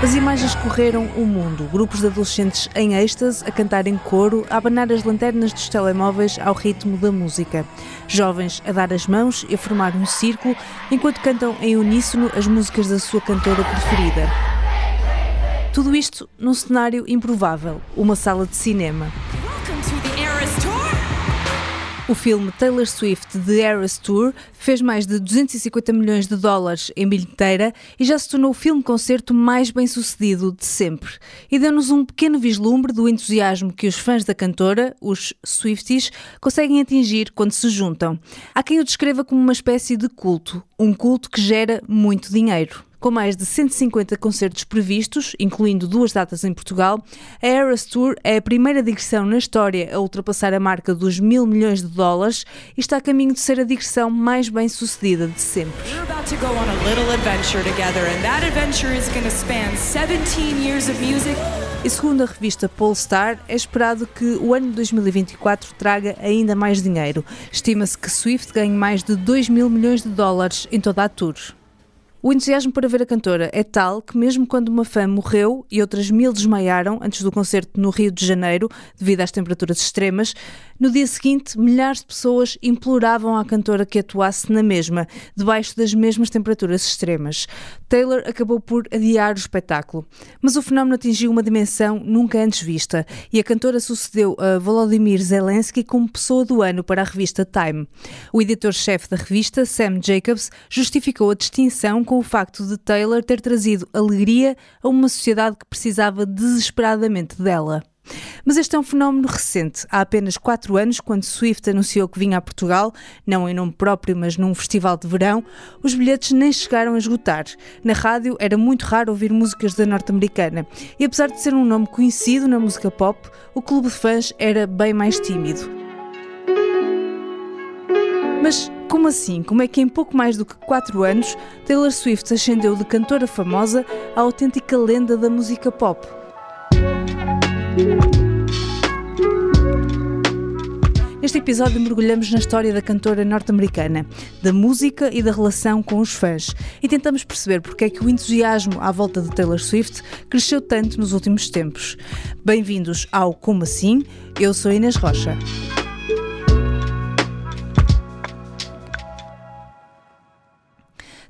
As imagens correram o mundo. Grupos de adolescentes em êxtase, a cantar em coro, a abanar as lanternas dos telemóveis ao ritmo da música. Jovens a dar as mãos e a formar um círculo enquanto cantam em uníssono as músicas da sua cantora preferida. Tudo isto num cenário improvável, uma sala de cinema. O filme Taylor Swift The Eras Tour fez mais de 250 milhões de dólares em bilheteira e já se tornou o filme-concerto mais bem sucedido de sempre. E deu-nos um pequeno vislumbre do entusiasmo que os fãs da cantora, os Swifties, conseguem atingir quando se juntam. Há quem o descreva como uma espécie de culto, um culto que gera muito dinheiro. Com mais de 150 concertos previstos, incluindo duas datas em Portugal, a Eras Tour é a primeira digressão na história a ultrapassar a marca dos mil milhões de dólares e está a caminho de ser a digressão mais bem sucedida de sempre. E segundo a revista Polestar, é esperado que o ano de 2024 traga ainda mais dinheiro. Estima-se que Swift ganhe mais de 2 mil milhões de dólares em toda a tour. O entusiasmo para ver a cantora é tal que, mesmo quando uma fã morreu e outras mil desmaiaram antes do concerto no Rio de Janeiro, devido às temperaturas extremas, no dia seguinte milhares de pessoas imploravam à cantora que atuasse na mesma, debaixo das mesmas temperaturas extremas. Taylor acabou por adiar o espetáculo. Mas o fenómeno atingiu uma dimensão nunca antes vista e a cantora sucedeu a Volodymyr Zelensky como pessoa do ano para a revista Time. O editor-chefe da revista, Sam Jacobs, justificou a distinção com o facto de Taylor ter trazido alegria a uma sociedade que precisava desesperadamente dela. Mas este é um fenómeno recente. Há apenas quatro anos, quando Swift anunciou que vinha a Portugal, não em nome próprio, mas num festival de verão, os bilhetes nem chegaram a esgotar. Na rádio era muito raro ouvir músicas da norte-americana. E apesar de ser um nome conhecido na música pop, o clube de fãs era bem mais tímido. Mas como assim? Como é que em pouco mais do que 4 anos Taylor Swift ascendeu de cantora famosa à autêntica lenda da música pop? Neste episódio mergulhamos na história da cantora norte-americana, da música e da relação com os fãs e tentamos perceber porque é que o entusiasmo à volta de Taylor Swift cresceu tanto nos últimos tempos. Bem-vindos ao Como Assim? Eu sou Inês Rocha.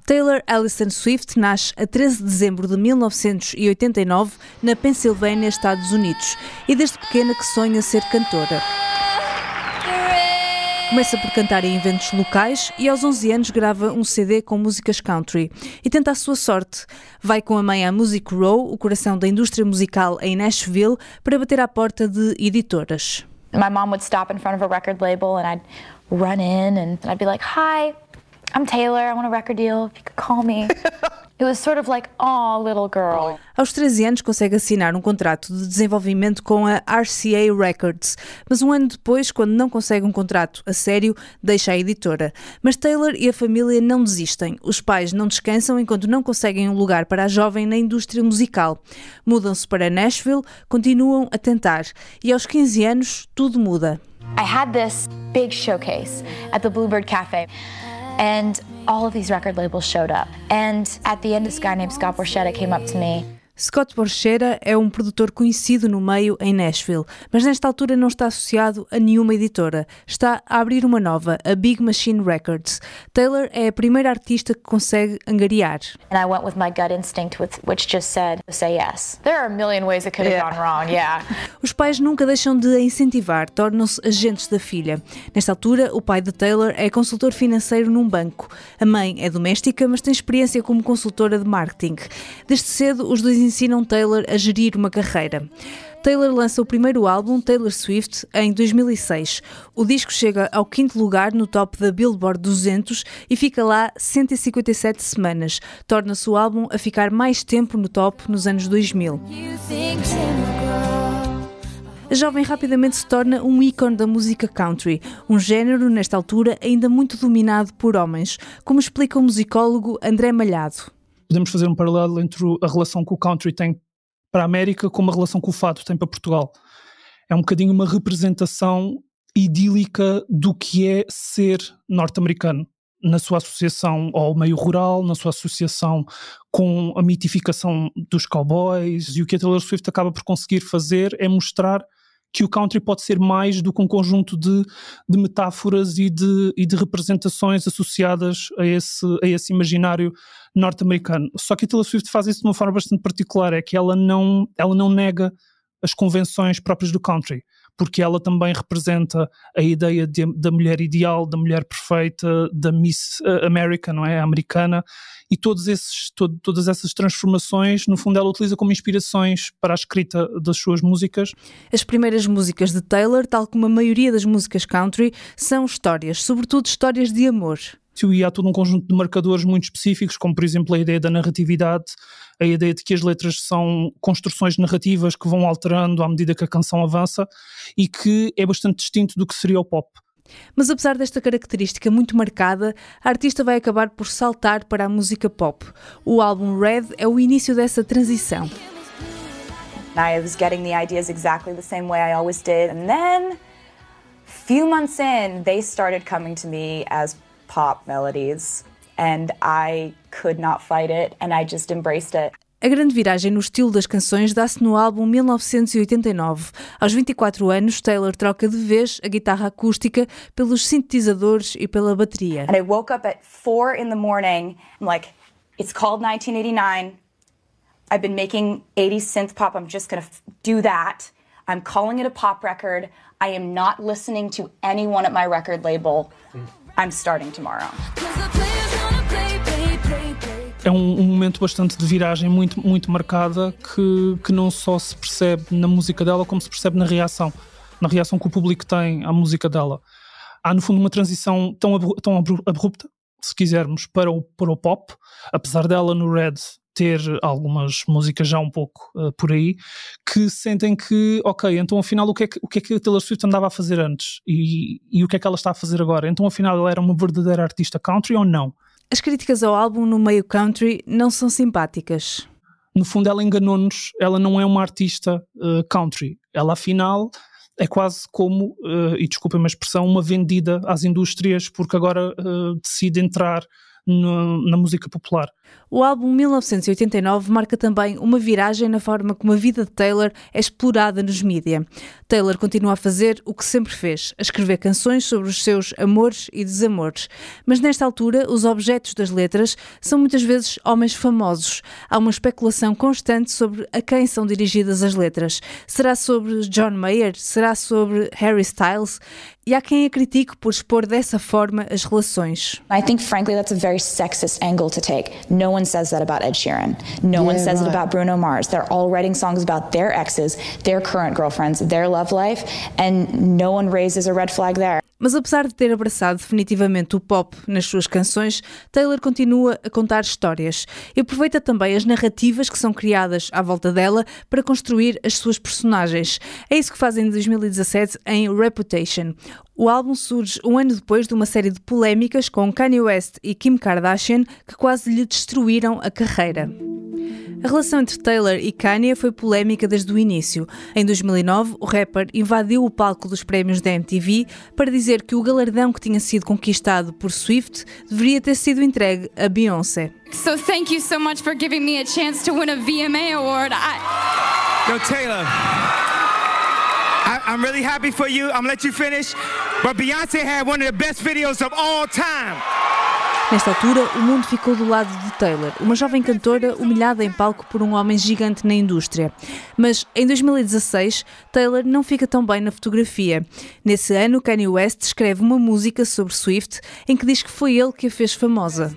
Taylor Allison Swift nasce a 13 de dezembro de 1989 na Pensilvânia, Estados Unidos, e desde pequena que sonha ser cantora. Começa por cantar em eventos locais e aos 11 anos grava um CD com músicas country e tenta a sua sorte. Vai com a mãe à Music Row, o coração da indústria musical em Nashville, para bater à porta de editoras. My mom would stop in front of a record label and I'd run in and I'd be like, "Hi, I'm Taylor. I want a record deal. If you could call me. It was sort of like, oh, little girl. Aos 13 anos consegue assinar um contrato de desenvolvimento com a RCA Records, mas um ano depois, quando não consegue um contrato a sério, deixa a editora. Mas Taylor e a família não desistem. Os pais não descansam enquanto não conseguem um lugar para a jovem na indústria musical. Mudam-se para Nashville, continuam a tentar e aos 15 anos tudo muda. I had this big showcase at the Bluebird Cafe. And all of these record labels showed up. And at the end, this guy named Scott Borchetta came up to me Scott Borchera é um produtor conhecido no meio em Nashville, mas nesta altura não está associado a nenhuma editora. Está a abrir uma nova, a Big Machine Records. Taylor é a primeira artista que consegue angariar. And I went with my gut instinct which just said say yes. There are a million ways it could have gone wrong, yeah. Os pais nunca deixam de a incentivar, tornam-se agentes da filha. Nesta altura, o pai de Taylor é consultor financeiro num banco. A mãe é doméstica, mas tem experiência como consultora de marketing. Desde cedo, os dois ensinam Taylor a gerir uma carreira. Taylor lança o primeiro álbum, Taylor Swift, em 2006. O disco chega ao quinto lugar no top da Billboard 200 e fica lá 157 semanas. Torna-se o álbum a ficar mais tempo no top nos anos 2000. A jovem rapidamente se torna um ícone da música country, um género, nesta altura, ainda muito dominado por homens, como explica o musicólogo André Malhado. Podemos fazer um paralelo entre a relação que o country tem para a América como a relação que o fado tem para Portugal. É um bocadinho uma representação idílica do que é ser norte-americano na sua associação ao meio rural, na sua associação com a mitificação dos cowboys, e o que a Taylor Swift acaba por conseguir fazer é mostrar que o country pode ser mais do que um conjunto de, de metáforas e de, e de, representações associadas a esse, a esse imaginário norte-americano. Só que a Taylor Swift faz isso de uma forma bastante particular, é que ela não, ela não nega as convenções próprias do country porque ela também representa a ideia de, da mulher ideal, da mulher perfeita, da Miss eh, America, não é? A americana, e todos esses, todas essas transformações, no fundo, ela utiliza como inspirações para a escrita das suas músicas. As primeiras músicas de Taylor, tal como a maioria das músicas country, são histórias, sobretudo histórias de amor e há todo um conjunto de marcadores muito específicos, como por exemplo a ideia da narratividade, a ideia de que as letras são construções narrativas que vão alterando à medida que a canção avança e que é bastante distinto do que seria o pop. Mas apesar desta característica muito marcada, a artista vai acabar por saltar para a música pop. O álbum Red é o início dessa transição. I was getting the ideas exactly the same way I always did, and then few months in, they started coming to me as pop melodies and I could not fight it and I just embraced it. A grande viragem no estilo das canções dá-se no álbum 1989. Aos 24 anos, Taylor troca de vez a guitarra acústica pelos sintetizadores e pela bateria. And I woke up at 4 in the morning. I'm like, it's called 1989. I've been making 80s synth pop. I'm just going to do that. I'm calling it a pop record. I am not listening to anyone at my record label. I'm starting tomorrow. É um, um, momento bastante de viragem muito, muito marcada que, que não só se percebe na música dela, como se percebe na reação, na reação que o público tem à música dela. Há, no fundo, uma transição tão, tão abrupta, se quisermos, para o, para o pop, apesar dela no Red ter algumas músicas já um pouco uh, por aí, que sentem que, ok, então afinal o que, é que, o que é que a Taylor Swift andava a fazer antes e, e o que é que ela está a fazer agora? Então afinal ela era uma verdadeira artista country ou não? As críticas ao álbum no meio country não são simpáticas. No fundo ela enganou-nos, ela não é uma artista uh, country, ela afinal é quase como, uh, e desculpem a expressão, uma vendida às indústrias porque agora decide entrar no, na música popular. O álbum 1989 marca também uma viragem na forma como a vida de Taylor é explorada nos mídia. Taylor continua a fazer o que sempre fez, a escrever canções sobre os seus amores e desamores. Mas nesta altura, os objetos das letras são muitas vezes homens famosos. Há uma especulação constante sobre a quem são dirigidas as letras. Será sobre John Mayer? Será sobre Harry Styles? E há quem a critique por expor dessa forma as relações. I think frankly that's a very sexist angle to take. No one says that about Ed Sheeran. No yeah, one says right. it about Bruno Mars. They're all writing songs about their exes, their current girlfriends, their love life, and no one raises a red flag there. Mas apesar de ter abraçado definitivamente o pop nas suas canções, Taylor continua a contar histórias e aproveita também as narrativas que são criadas à volta dela para construir as suas personagens. É isso que faz em 2017 em Reputation. O álbum surge um ano depois de uma série de polémicas com Kanye West e Kim Kardashian que quase lhe destruíram a carreira. A relação entre Taylor e Kanye foi polémica desde o início. Em 2009, o rapper invadiu o palco dos prémios da MTV para dizer que o galardão que tinha sido conquistado por Swift deveria ter sido entregue a Beyoncé. So thank you so much for giving me a chance to win a VMA award. I... Yo, Taylor. I, I'm really happy for you. I'm gonna let you finish. But Beyonce had one of the best videos of all time. Nesta altura, o mundo ficou do lado de Taylor, uma jovem cantora humilhada em palco por um homem gigante na indústria. Mas em 2016, Taylor não fica tão bem na fotografia. Nesse ano, Kanye West escreve uma música sobre Swift em que diz que foi ele que a fez famosa.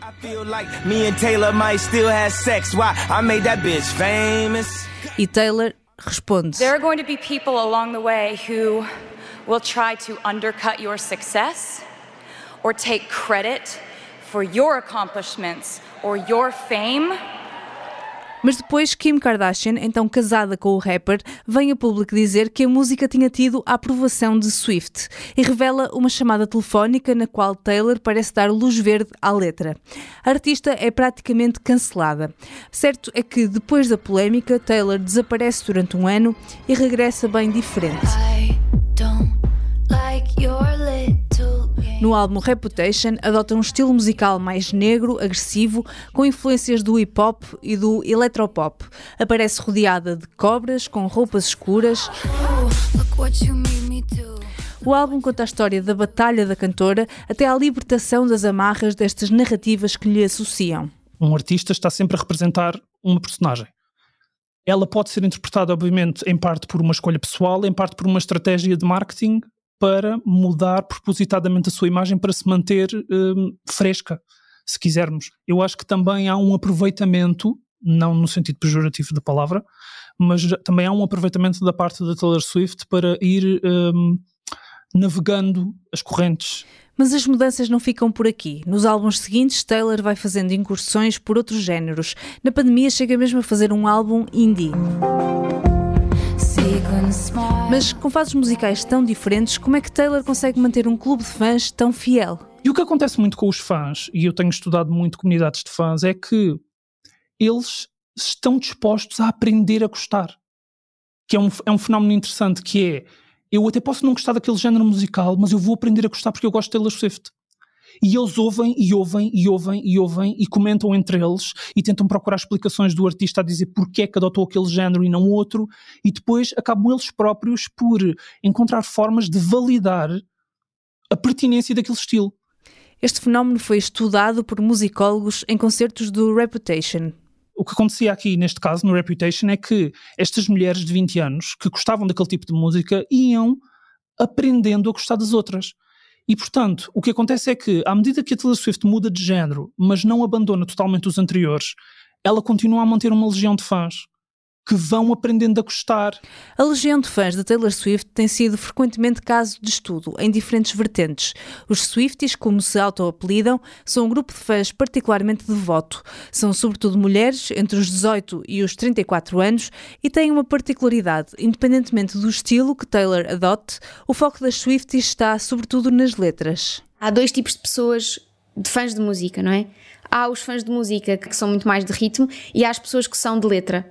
E Taylor responde: There are going to be people along the way who will try to undercut your success or take credit for your accomplishments or your fame. Mas depois, Kim Kardashian, então casada com o rapper, vem a público dizer que a música tinha tido a aprovação de Swift e revela uma chamada telefónica na qual Taylor parece dar luz verde à letra. A artista é praticamente cancelada. Certo é que depois da polémica, Taylor desaparece durante um ano e regressa bem diferente. No álbum Reputation, adota um estilo musical mais negro, agressivo, com influências do hip hop e do electropop. Aparece rodeada de cobras, com roupas escuras. O álbum conta a história da batalha da cantora até à libertação das amarras destas narrativas que lhe associam. Um artista está sempre a representar uma personagem. Ela pode ser interpretada, obviamente, em parte por uma escolha pessoal, em parte por uma estratégia de marketing para mudar propositadamente a sua imagem para se manter um, fresca, se quisermos. Eu acho que também há um aproveitamento, não no sentido pejorativo da palavra, mas também há um aproveitamento da parte da Taylor Swift para ir um, navegando as correntes. Mas as mudanças não ficam por aqui. Nos álbuns seguintes, Taylor vai fazendo incursões por outros géneros. Na pandemia, chega mesmo a fazer um álbum indie. Mas com fases musicais tão diferentes, como é que Taylor consegue manter um clube de fãs tão fiel? E o que acontece muito com os fãs, e eu tenho estudado muito comunidades de fãs, é que eles estão dispostos a aprender a gostar. Que é um, é um fenómeno interessante, que é, eu até posso não gostar daquele género musical, mas eu vou aprender a gostar porque eu gosto de Taylor Swift. E eles ouvem e ouvem e ouvem e ouvem e comentam entre eles e tentam procurar explicações do artista a dizer porque é que adotou aquele género e não outro, e depois acabam eles próprios por encontrar formas de validar a pertinência daquele estilo. Este fenómeno foi estudado por musicólogos em concertos do Reputation. O que acontecia aqui, neste caso, no Reputation, é que estas mulheres de 20 anos que gostavam daquele tipo de música iam aprendendo a gostar das outras. E, portanto, o que acontece é que, à medida que a Taylor Swift muda de género, mas não abandona totalmente os anteriores, ela continua a manter uma legião de fãs que vão aprendendo a gostar. A legião de fãs da Taylor Swift tem sido frequentemente caso de estudo em diferentes vertentes. Os Swifties, como se auto-apelidam, são um grupo de fãs particularmente devoto. São sobretudo mulheres entre os 18 e os 34 anos e têm uma particularidade. Independentemente do estilo que Taylor adote, o foco das Swifties está sobretudo nas letras. Há dois tipos de pessoas de fãs de música, não é? há os fãs de música que são muito mais de ritmo e há as pessoas que são de letra,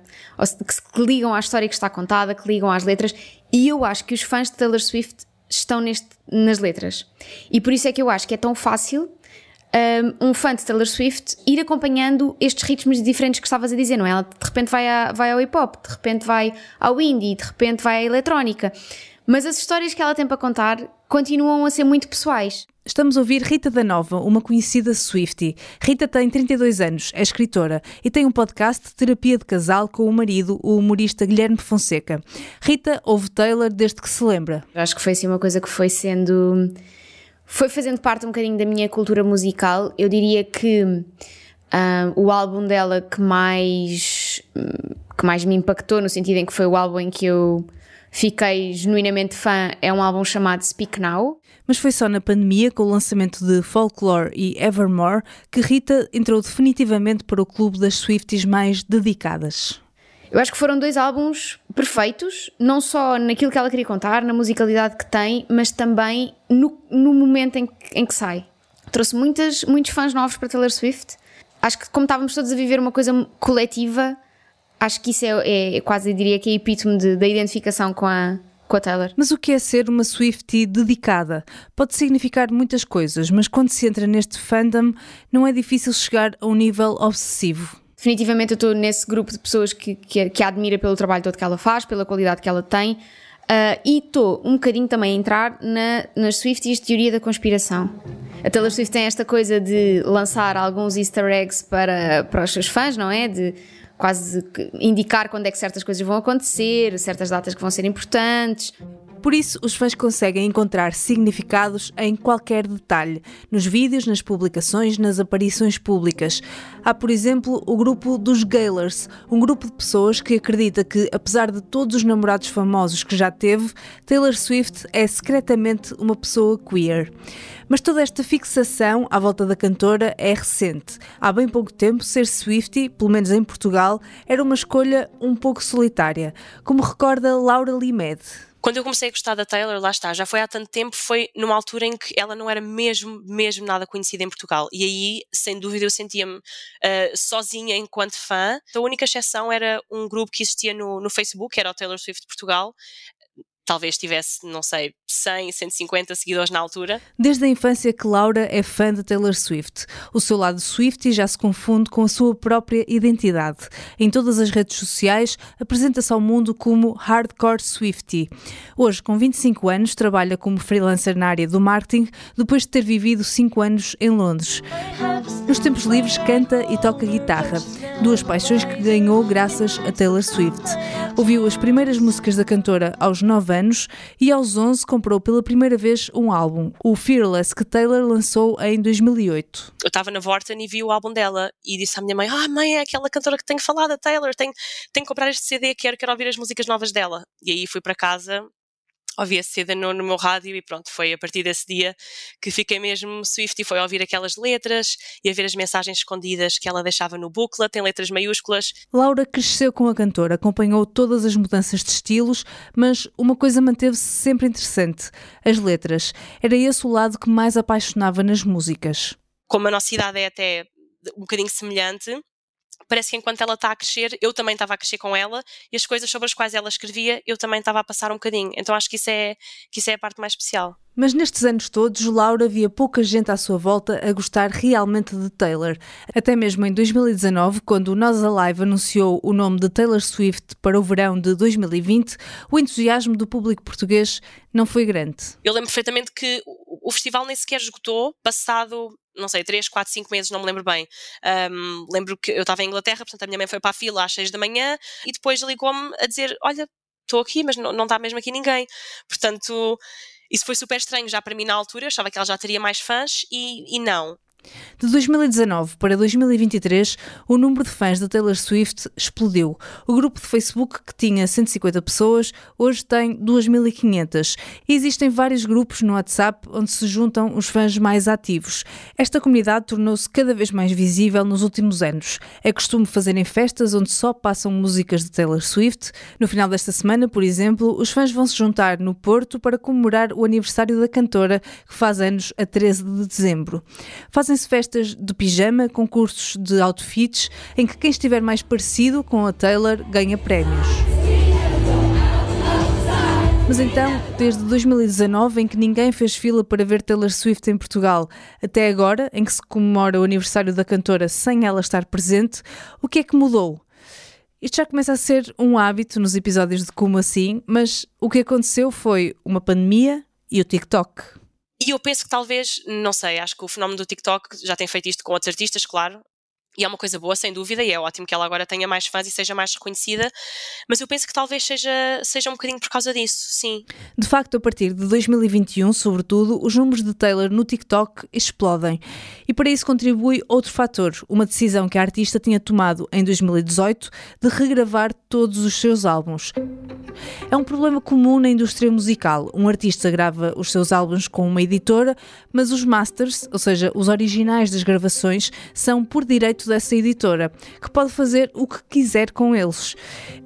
que ligam à história que está contada, que ligam às letras. E eu acho que os fãs de Taylor Swift estão neste, nas letras. E por isso é que eu acho que é tão fácil um, um, fã de Taylor Swift ir acompanhando estes ritmos diferentes que estavas a dizer, não é? Ela de repente vai, a, vai ao hip hop, de repente vai ao indie, de repente vai à eletrónica. Mas as histórias que ela tem para contar continuam a ser muito pessoais. Estamos a ouvir Rita da Nova, uma conhecida Swiftie. Rita tem 32 anos, é escritora e tem um podcast de terapia de casal com o marido, o humorista Guilherme Fonseca. Rita ouve Taylor desde que se lembra. Acho que foi assim uma coisa que foi sendo. foi fazendo parte um bocadinho da minha cultura musical. Eu diria que um, o álbum dela que mais. que mais me impactou, no sentido em que foi o álbum em que eu fiquei genuinamente fã, é um álbum chamado Speak Now mas foi só na pandemia, com o lançamento de Folklore e Evermore, que Rita entrou definitivamente para o clube das Swifties mais dedicadas. Eu acho que foram dois álbuns perfeitos, não só naquilo que ela queria contar, na musicalidade que tem, mas também no, no momento em, em que sai. Trouxe muitas, muitos fãs novos para Taylor Swift. Acho que, como estávamos todos a viver uma coisa coletiva, acho que isso é, é quase, eu diria que é epítome da identificação com a, com a Taylor. Mas o que é ser uma Swiftie dedicada? Pode significar muitas coisas, mas quando se entra neste fandom, não é difícil chegar a um nível obsessivo. Definitivamente eu estou nesse grupo de pessoas que, que, que a admira pelo trabalho todo que ela faz, pela qualidade que ela tem. Uh, e estou um bocadinho também a entrar na, nas Swifties de teoria da conspiração. A Taylor Swift tem esta coisa de lançar alguns easter eggs para, para os seus fãs, não é? De quase indicar quando é que certas coisas vão acontecer, certas datas que vão ser importantes. Por isso, os fãs conseguem encontrar significados em qualquer detalhe, nos vídeos, nas publicações, nas aparições públicas. Há, por exemplo, o grupo dos Gaylers, um grupo de pessoas que acredita que, apesar de todos os namorados famosos que já teve, Taylor Swift é secretamente uma pessoa queer. Mas toda esta fixação à volta da cantora é recente. Há bem pouco tempo, ser Swiftie, pelo menos em Portugal, era uma escolha um pouco solitária, como recorda Laura Limed. Quando eu comecei a gostar da Taylor, lá está, já foi há tanto tempo, foi numa altura em que ela não era mesmo, mesmo nada conhecida em Portugal. E aí, sem dúvida, eu sentia-me uh, sozinha enquanto fã. A única exceção era um grupo que existia no, no Facebook, que era o Taylor Swift Portugal, talvez tivesse, não sei, 100, 150 seguidores na altura. Desde a infância que Laura é fã de Taylor Swift. O seu lado Swiftie já se confunde com a sua própria identidade. Em todas as redes sociais, apresenta-se ao mundo como Hardcore Swiftie. Hoje, com 25 anos, trabalha como freelancer na área do marketing, depois de ter vivido 5 anos em Londres. Nos tempos livres, canta e toca guitarra, duas paixões que ganhou graças a Taylor Swift. Ouviu as primeiras músicas da cantora aos 9 anos e aos 11 comprou pela primeira vez um álbum, o Fearless, que Taylor lançou em 2008. Eu estava na Vorten e vi o álbum dela e disse à minha mãe: Ah, mãe, é aquela cantora que tenho falado, a Taylor, tenho, tenho que comprar este CD, quero, quero ouvir as músicas novas dela. E aí fui para casa ouvi a CD no, no, meu rádio e pronto, foi a partir desse dia que fiquei mesmo Swift e foi a ouvir aquelas letras e a ver as mensagens escondidas que ela deixava no booklet em letras maiúsculas. Laura cresceu com a cantora, acompanhou todas as mudanças de estilos, mas uma coisa manteve-se sempre interessante, as letras. Era esse o lado que mais apaixonava nas músicas. Como a nossa idade é até um bocadinho semelhante, parece que enquanto ela está a crescer, eu também estava a crescer com ela e as coisas sobre as quais ela escrevia, eu também estava a passar um bocadinho. Então acho que isso é, que isso é a parte mais especial. Mas nestes anos todos, Laura via pouca gente à sua volta a gostar realmente de Taylor. Até mesmo em 2019, quando o Nós Alive anunciou o nome de Taylor Swift para o verão de 2020, o entusiasmo do público português não foi grande. Eu lembro perfeitamente que o festival nem sequer esgotou, passado não sei, 3, 4, 5 meses, não me lembro bem. Um, lembro que eu estava em Inglaterra, portanto a minha mãe foi para a fila às 6 da manhã e depois ligou-me a dizer: Olha, estou aqui, mas não, está mesmo aqui ninguém. Portanto, isso foi super estranho já para mim na altura. Eu achava que ela já teria mais fãs e, e não. De 2019 para 2023, o número de fãs da Taylor Swift explodiu. O grupo de Facebook, que tinha 150 pessoas, hoje tem 2.500. E existem vários grupos no WhatsApp onde se juntam os fãs mais ativos. Esta comunidade tornou-se cada vez mais visível nos últimos anos. É costume fazerem festas onde só passam músicas de Taylor Swift. No final desta semana, por exemplo, os fãs vão se juntar no Porto para comemorar o aniversário da cantora, que faz anos a 13 de dezembro. Fazem Fazem-se festas de pijama, concursos de outfits, em que quem estiver mais parecido com a Taylor ganha prémios. Mas então, desde 2019, em que ninguém fez fila para ver Taylor Swift em Portugal, até agora, em que se comemora o aniversário da cantora sem ela estar presente, o que é que mudou? Isto já começa a ser um hábito nos episódios de Como Assim, mas o que aconteceu foi uma pandemia e o TikTok. E eu penso que talvez, não sei, acho que o fenómeno do TikTok já tem feito isto com outros artistas, claro, e é uma coisa boa, sem dúvida, e é ótimo que ela agora tenha mais fãs e seja mais reconhecida, mas eu penso que talvez seja, seja um bocadinho por causa disso, sim. De facto, a partir de 2021, sobretudo, os números de Taylor no TikTok explodem. E para isso contribui outro fator, uma decisão que a artista tinha tomado em 2018 de regravar todos os seus álbuns. É um problema comum na indústria musical. Um artista grava os seus álbuns com uma editora, mas os masters, ou seja, os originais das gravações, são por direito dessa editora, que pode fazer o que quiser com eles.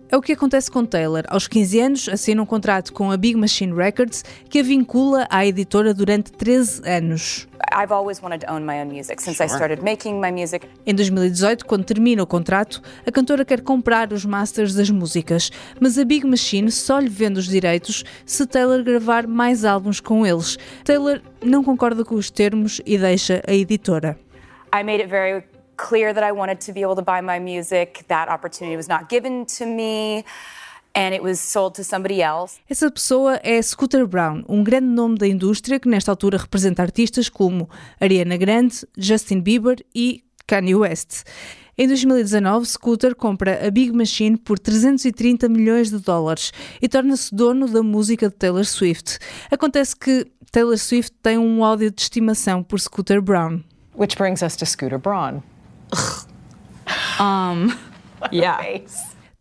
É o que acontece com Taylor. Aos 15 anos, assina um contrato com a Big Machine Records que a vincula à editora durante 13 anos. I've always wanted to own my own music since sure. I started making my music. Em 2018, quando termina o contrato, a cantora quer comprar os masters das músicas, mas a Big Machine só lhe vende os direitos se Taylor gravar mais álbuns com eles. Taylor não concorda com os termos e deixa a editora. I made it very clear that I wanted to be able to buy my music. That opportunity was not given to me. And it was sold to somebody else. Essa pessoa é Scooter Brown, um grande nome da indústria que nesta altura representa artistas como Ariana Grande, Justin Bieber e Kanye West. Em 2019, Scooter compra a Big Machine por 330 milhões de dólares e torna-se dono da música de Taylor Swift. Acontece que Taylor Swift tem um ódio de estimação por Scooter Brown. Which brings us to Scooter Braun. Um, yeah.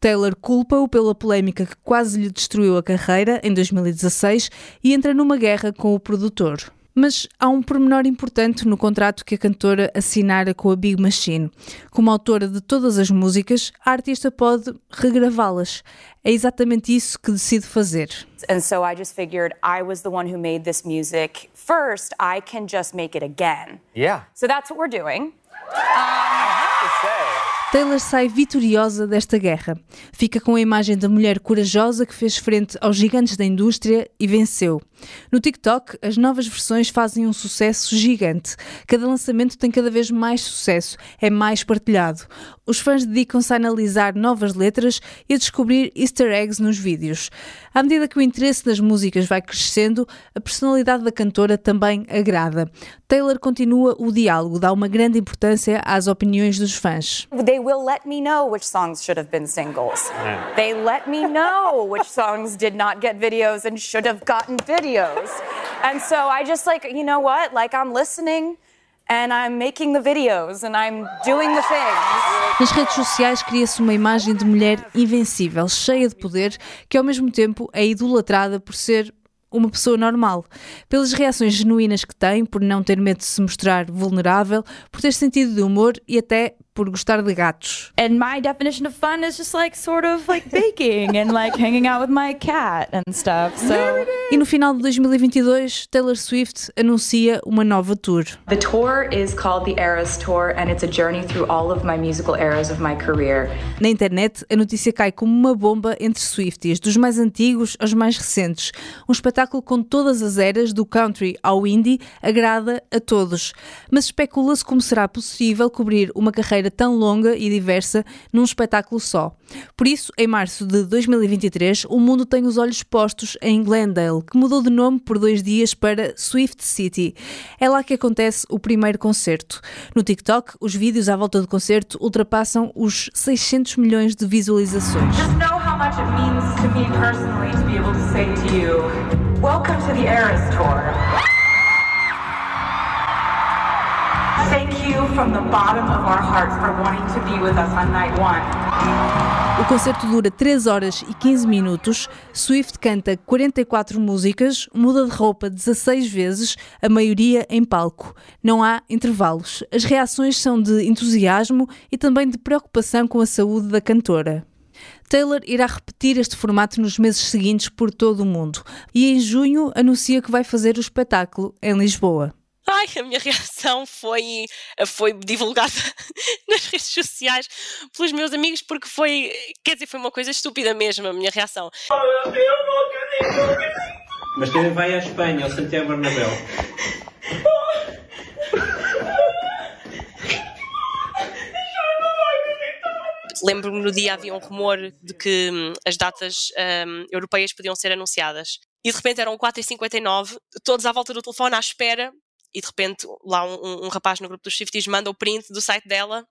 Taylor culpa-o pela polémica que quase lhe destruiu a carreira em 2016 e entra numa guerra com o produtor. Mas há um pormenor importante no contrato que a cantora assinara com a Big Machine. Como autora de todas as músicas, a artista pode regravá-las. É exatamente isso que decide fazer. And so I just figured I was the one who made this music first. I can just make it again. Yeah. So that's what we're doing. Taylor sai vitoriosa desta guerra. Fica com a imagem da mulher corajosa que fez frente aos gigantes da indústria e venceu. No TikTok, as novas versões fazem um sucesso gigante. Cada lançamento tem cada vez mais sucesso, é mais partilhado. Os fãs dedicam-se a analisar novas letras e a descobrir easter eggs nos vídeos. À medida que o interesse das músicas vai crescendo, a personalidade da cantora também agrada. Taylor continua o diálogo, dá uma grande importância às opiniões dos fãs. They will let me know which songs should have been singles. They let me know which songs did not get videos and should have gotten videos. And so I just like, you know what? Like I'm listening and I'm making the videos and I'm doing the things. Nas redes sociais cria-se uma imagem de mulher invencível, cheia de poder, que ao mesmo tempo é idolatrada por ser uma pessoa normal, pelas reações genuínas que tem, por não ter medo de se mostrar vulnerável, por ter sentido de humor e até por gostar de gatos. And my definition of fun is just like sort of like baking and like hanging out with my cat and stuff. So E no final de 2022, Taylor Swift anuncia uma nova tour. The tour is called the Eras Tour and it's a journey through all of my musical eras of my career. Na internet, a notícia cai como uma bomba entre Swifties, dos mais antigos aos mais recentes. Um espetáculo com todas as eras, do country ao indie, agrada a todos. Mas especula-se como será possível cobrir uma carreira tão longa e diversa num espetáculo só. Por isso, em março de 2023, o mundo tem os olhos postos em Glendale, que mudou de nome por dois dias para Swift City. É lá que acontece o primeiro concerto. No TikTok, os vídeos à volta do concerto ultrapassam os 600 milhões de visualizações. Welcome to the Eras Tour. O concerto dura 3 horas e 15 minutos. Swift canta 44 músicas, muda de roupa 16 vezes, a maioria em palco. Não há intervalos. As reações são de entusiasmo e também de preocupação com a saúde da cantora. Taylor irá repetir este formato nos meses seguintes por todo o mundo e em junho anuncia que vai fazer o espetáculo em Lisboa. Ai, a minha reação foi, foi divulgada nas redes sociais pelos meus amigos porque foi, quer dizer, foi uma coisa estúpida mesmo a minha reação. Mas quem vai à Espanha, ao Santiago Bernabéu? Lembro-me no dia havia um rumor de que hum, as datas hum, europeias podiam ser anunciadas. E de repente eram 4h59, todos à volta do telefone à espera, e de repente lá um, um, rapaz no grupo dos Swifties manda o print do site dela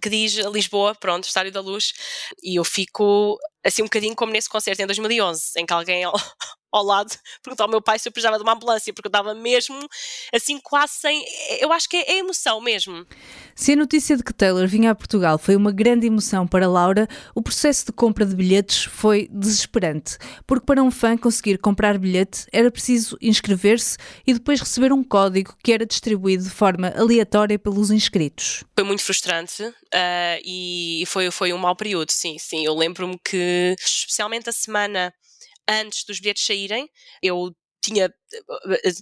que diz Lisboa, pronto, Estádio da Luz, e eu fico assim um bocadinho como nesse concerto em 2011, em que alguém ao, lado perguntou ao meu pai se eu precisava de uma ambulância, porque eu estava mesmo assim quase sem. Eu acho que é, é emoção mesmo. Se a notícia de que Taylor vinha a Portugal foi uma grande emoção para Laura, o processo de compra de bilhetes foi desesperante, porque para um fã conseguir comprar bilhete era preciso inscrever-se e depois receber um código que era distribuído de forma aleatória pelos inscritos. Foi muito frustrante uh, e foi, foi um mau período, sim, sim. Eu lembro-me que, especialmente a semana antes dos bilhetes saírem, eu tinha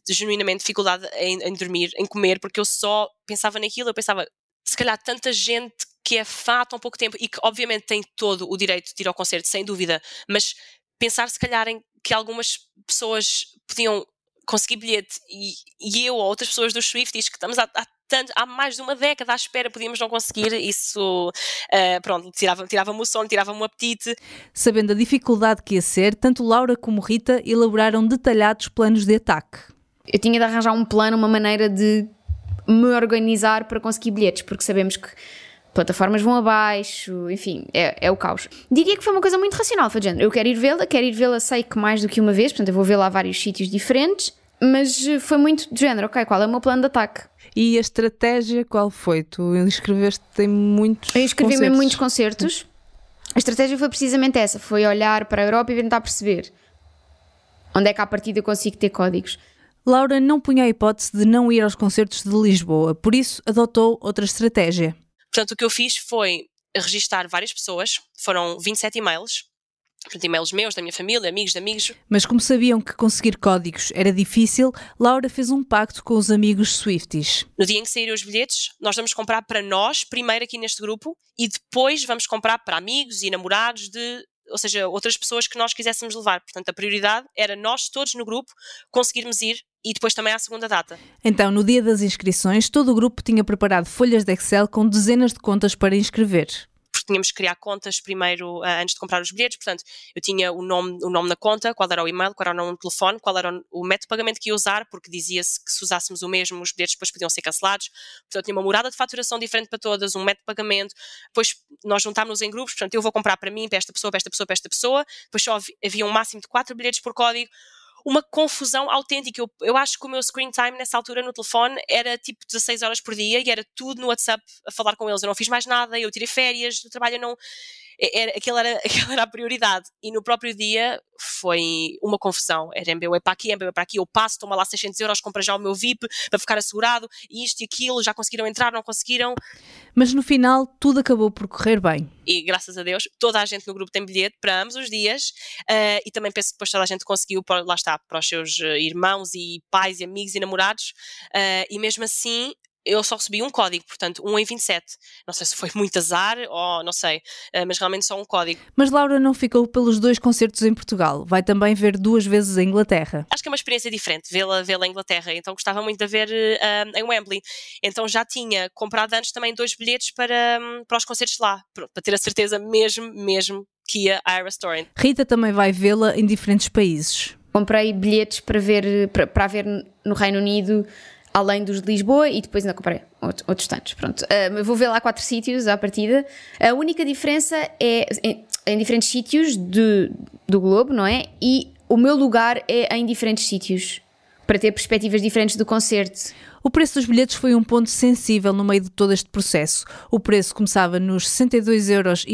genuinamente dificuldade em, em, dormir, em comer, porque eu só pensava naquilo, eu pensava, se calhar tanta gente que é fã há tão pouco tempo e que obviamente tem todo o direito de ir ao concerto, sem dúvida, mas pensar se calhar em que algumas pessoas podiam conseguir bilhete e, e eu ou outras pessoas dos Swifties que estamos há, há tanto, há mais de uma década à espera, podíamos não conseguir, isso, uh, pronto, tirava-me tirava o sono, tirava-me o apetite. Sabendo a dificuldade que ia ser, tanto Laura como Rita elaboraram detalhados planos de ataque. Eu tinha de arranjar um plano, uma maneira de me organizar para conseguir bilhetes, porque sabemos que plataformas vão abaixo, enfim, é, é o caos. Diria que foi uma coisa muito racional, foi de género. Eu quero ir vê-la, quero ir vê-la, sei que mais do que uma vez, portanto eu vou vê-la a vários sítios diferentes, mas foi muito de género, ok, qual é o meu plano de ataque? E a estratégia qual foi? Tu inscreveste em muitos Eu inscrevi-me em muitos concertos. A estratégia foi precisamente essa: foi olhar para a Europa e tentar perceber onde é que à partida eu consigo ter códigos. Laura não punha a hipótese de não ir aos concertos de Lisboa, por isso adotou outra estratégia. Portanto, o que eu fiz foi registar várias pessoas, foram 27 e-mails, portanto, e-mails meus, da minha família, amigos de amigos, Mas como sabiam que conseguir códigos era difícil, Laura fez um pacto com os amigos Swifties. No dia em que saírem os bilhetes, nós vamos comprar para nós, primeiro aqui neste grupo, e depois vamos comprar para amigos e namorados de, ou seja, outras pessoas que nós quiséssemos levar. Portanto, a prioridade era nós todos no grupo conseguirmos ir e depois também à segunda data. Então, no dia das inscrições, todo o grupo tinha preparado folhas de Excel com dezenas de contas para inscrever. Tínhamos que criar contas primeiro ah, antes de comprar os bilhetes, portanto, eu tinha o nome, o nome na conta, qual era o e-mail, qual era o nome do telefone, qual era o, método de pagamento que ia usar, porque dizia-se que se usássemos o mesmo, os bilhetes depois podiam ser cancelados. Portanto, tinha uma morada de faturação diferente para todas, um método de pagamento. Depois nós juntámos-nos em grupos, portanto, eu vou comprar para mim, para esta pessoa, para esta pessoa, para esta pessoa. Depois só havi- havia um máximo de quatro bilhetes por código. Uma confusão autêntica. Eu, eu acho que o meu screen time nessa altura no telefone era tipo 16 horas por dia e era tudo no WhatsApp a falar com eles. Eu não fiz mais nada, eu tirei férias do trabalho, eu não. Era, aquilo, era, aquilo era a prioridade. E no próprio dia foi uma confusão. Era MBU é para aqui, MBU é para aqui. Eu passo, toma lá 600 euros, compra já o meu VIP para ficar assegurado, e isto e aquilo. Já conseguiram entrar, não conseguiram. Mas no final, tudo acabou por correr bem. E graças a Deus, toda a gente no grupo tem bilhete para ambos os dias. eh, e também penso que depois toda a gente conseguiu, lá está, para os seus eh, irmãos e pais e amigos e namorados. eh, e mesmo assim. Eu só recebi um código, portanto, 1 em 27. Não sei se foi muito azar ou não sei, eh, mas realmente só um código. Mas Laura não ficou pelos dois concertos em Portugal. Vai também ver duas vezes a Inglaterra. acho que é uma experiência diferente vê-la vê em Inglaterra, então gostava muito de a ver eh, em Wembley. Então já tinha comprado antes também dois bilhetes para, hum, para os concertos lá, pronto, para ter a certeza mesmo, mesmo que ia à Ira Story. Rita também vai vê-la em diferentes países. Comprei bilhetes para ver, para, para ver no Reino Unido, além dos de Lisboa, e depois ainda comprei outro- outros tantos. Pronto. Eu vou ver lá quatro sítios à partida. A única diferença é em, em diferentes sítios de, do globo, não é? E o meu lugar é em diferentes sítios. Para ter perspectivas diferentes do concerto. O preço dos bilhetes foi um ponto sensível no meio de todo este processo. O preço começava nos 62,5 euros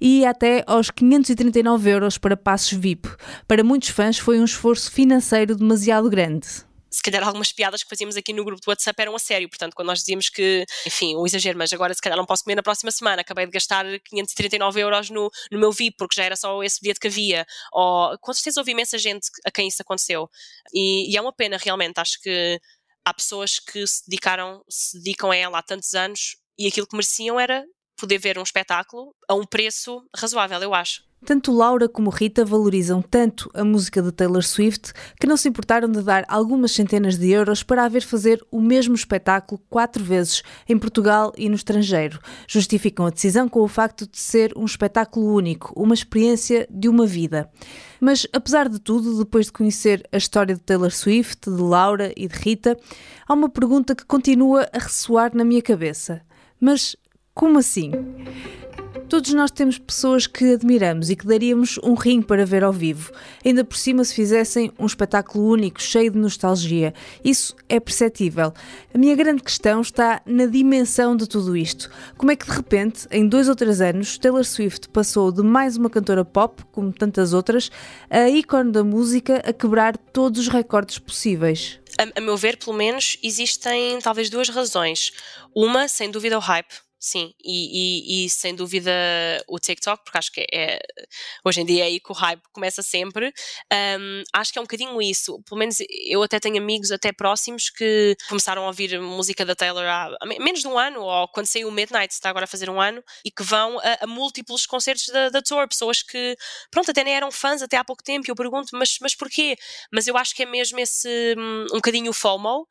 e ia até aos 539 euros para passos VIP. Para muitos fãs foi um esforço financeiro demasiado grande. Se calhar algumas piadas que fazíamos aqui no grupo do WhatsApp eram a sério, portanto, quando nós dizíamos que, enfim, um exagero, mas agora se calhar não posso comer na próxima semana, acabei de gastar 539 euros no, no meu VIP, porque já era só esse bilhete que havia. Ou, com certeza houve imensa gente a quem isso aconteceu. E, e é uma pena, realmente, acho que há pessoas que se dedicaram, se dedicam a ela há tantos anos e aquilo que mereciam era poder ver um espetáculo a um preço razoável, eu acho. Tanto Laura como Rita valorizam tanto a música de Taylor Swift que não se importaram de dar algumas centenas de euros para a ver fazer o mesmo espetáculo quatro vezes em Portugal e no estrangeiro. Justificam a decisão com o facto de ser um espetáculo único, uma experiência de uma vida. Mas, apesar de tudo, depois de conhecer a história de Taylor Swift, de Laura e de Rita, há uma pergunta que continua a ressoar na minha cabeça. Mas como assim? Todos nós temos pessoas que admiramos e que daríamos um rim para ver ao vivo, ainda por cima se fizessem um espetáculo único, cheio de nostalgia. Isso é perceptível. A minha grande questão está na dimensão de tudo isto. Como é que de repente, em dois ou três anos, Taylor Swift passou de mais uma cantora pop, como tantas outras, a ícone da música a quebrar todos os recordes possíveis? a, meu ver, pelo menos, existem talvez duas razões. Uma, sem dúvida, o hype. Sim, e, e- e, sem dúvida o TikTok, porque acho que é, hoje em dia é aí que o hype começa sempre. Um, acho que é um bocadinho isso. Pelo menos eu até tenho amigos até próximos que começaram a ouvir música da Taylor há, há me- menos de um ano, ou quando saiu o Midnight, está agora a fazer um ano, e que vão a, a múltiplos concertos da, da tour. Pessoas que, pronto, até nem eram fãs até há pouco tempo. E eu pergunto, mas, mas porquê? Mas eu acho que é mesmo esse hum, um bocadinho o FOMO.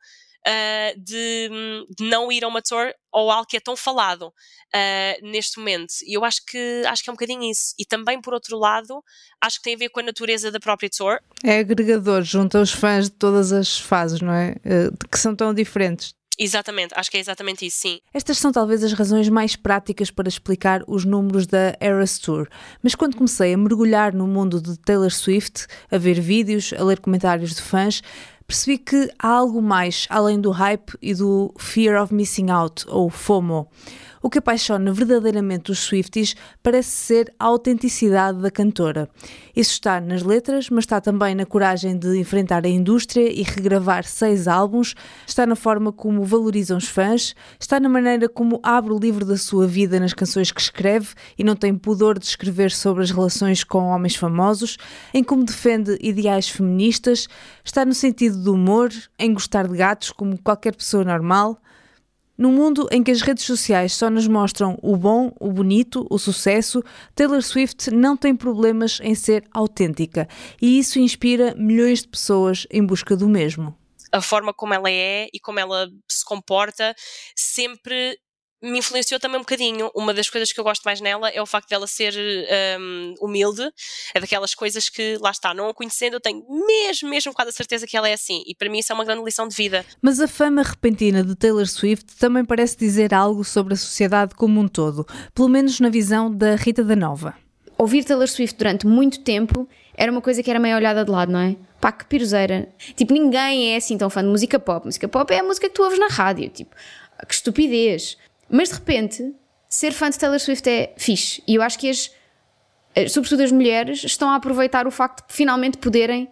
Uh, de, hum, de não ir a uma tour ou algo que é tão falado uh, neste momento. E eu acho que, acho que é um bocadinho isso. E também, por outro lado, acho que tem a ver com a natureza da própria tour. É agregador, junto aos fãs de todas as fases, não é? Eh, Que são tão diferentes. Exatamente, acho que é exatamente isso, sim. Estas são talvez as razões mais práticas para explicar os números da Eras Tour. Mas quando comecei a mergulhar no mundo de Taylor Swift, a ver vídeos, a ler comentários de fãs, percebi que há algo mais além do hype e do fear of missing out, ou FOMO. O que apaixona verdadeiramente os Swifties parece ser a autenticidade da cantora. Isso está nas letras, mas está também na coragem de enfrentar a indústria e regravar seis álbuns, está na forma como valorizam os fãs, está na maneira como abre o livro da sua vida nas canções que escreve e não tem pudor de escrever sobre as relações com homens famosos, em como defende ideais feministas, está no sentido do humor, em gostar de gatos como qualquer pessoa normal. Num mundo em que as redes sociais só nos mostram o bom, o bonito, o sucesso, Taylor Swift não tem problemas em ser autêntica e isso inspira milhões de pessoas em busca do mesmo. A forma como ela é e como ela se comporta sempre me influenciou também um bocadinho. Uma das coisas que eu gosto mais nela é o facto dela ser um, humilde. É daquelas coisas que, lá está, não a conhecendo, eu tenho mesmo, mesmo quase a certeza que ela é assim. E para mim isso é uma grande lição de vida. Mas a fama repentina de Taylor Swift também parece dizer algo sobre a sociedade como um todo, pelo menos na visão da Rita da Nova. Ouvir Taylor Swift durante muito tempo era uma coisa que era meio olhada de lado, não é? Pá, que piroseira. Tipo, ninguém é assim tão fã de música pop. Música pop é a música que tu ouves na rádio. Tipo, que estupidez. Mas de repente, ser fã de Taylor Swift é fixe. E eu acho que as, sobretudo as mulheres, estão a aproveitar o facto de finalmente poderem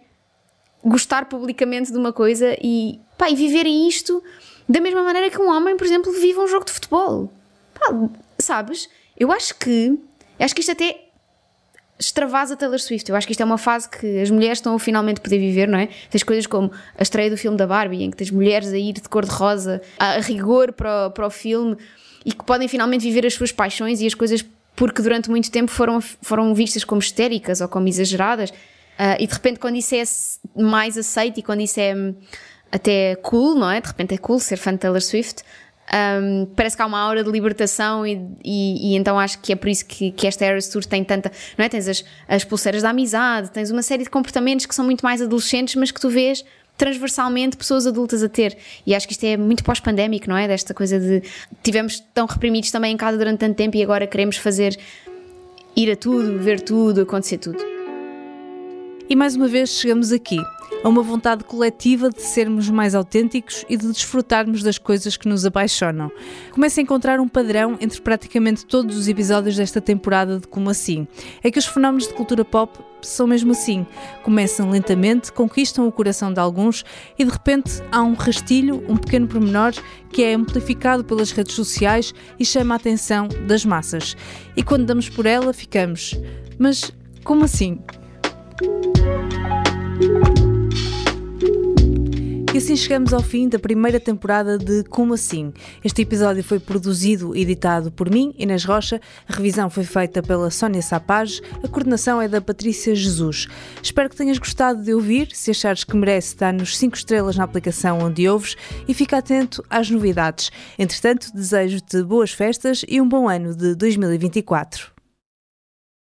gostar publicamente de uma coisa e, pá, e viverem isto da mesma maneira que um homem, por exemplo, vive um jogo de futebol. Pá, sabes? Eu acho que. Acho que isto até extravasa Taylor Swift. Eu acho que isto é uma fase que as mulheres estão a finalmente poder viver, não é? Tens coisas como a estreia do filme da Barbie, em que tens mulheres a ir de cor-de-rosa a rigor para, o, para o filme e que podem finalmente viver as suas paixões e as coisas porque durante muito tempo foram, foram vistas como histéricas ou como exageradas. Uh, e de repente, quando isso é mais aceito e quando isso é até cool, não é? De repente é cool ser fã de Taylor Swift. Um, parece que há uma aura de libertação e, e, e, então acho que é por isso que, que esta Eras Tour tem tanta, não é? Tens as, as pulseiras da amizade, tens uma série de comportamentos que são muito mais adolescentes, mas que tu vês transversalmente pessoas adultas a ter. E acho que isto é muito pós-pandémico, não é? Desta coisa de tivemos tão reprimidos também em casa durante tanto tempo e agora queremos fazer ir a tudo, ver tudo, acontecer tudo. E mais uma vez chegamos aqui a uma vontade coletiva de sermos mais autênticos e de desfrutarmos das coisas que nos apaixonam. Começa a encontrar um padrão entre praticamente todos os episódios desta temporada de Como Assim. É que os fenómenos de cultura pop são mesmo assim. Começam lentamente, conquistam o coração de alguns e de repente há um rastilho, um pequeno pormenor que é amplificado pelas redes sociais e chama a atenção das massas. E quando damos por ela, ficamos. Mas como assim? E assim chegamos ao fim da primeira temporada de Como Assim. Este episódio foi produzido e editado por mim, Inês Rocha, a revisão foi feita pela Sónia Sapage, a coordenação é da Patrícia Jesus. Espero que tenhas gostado de ouvir, se achares que merece, dá-nos 5 estrelas na aplicação onde ouves e fica atento às novidades. Entretanto, desejo-te boas festas e um bom ano de 2024.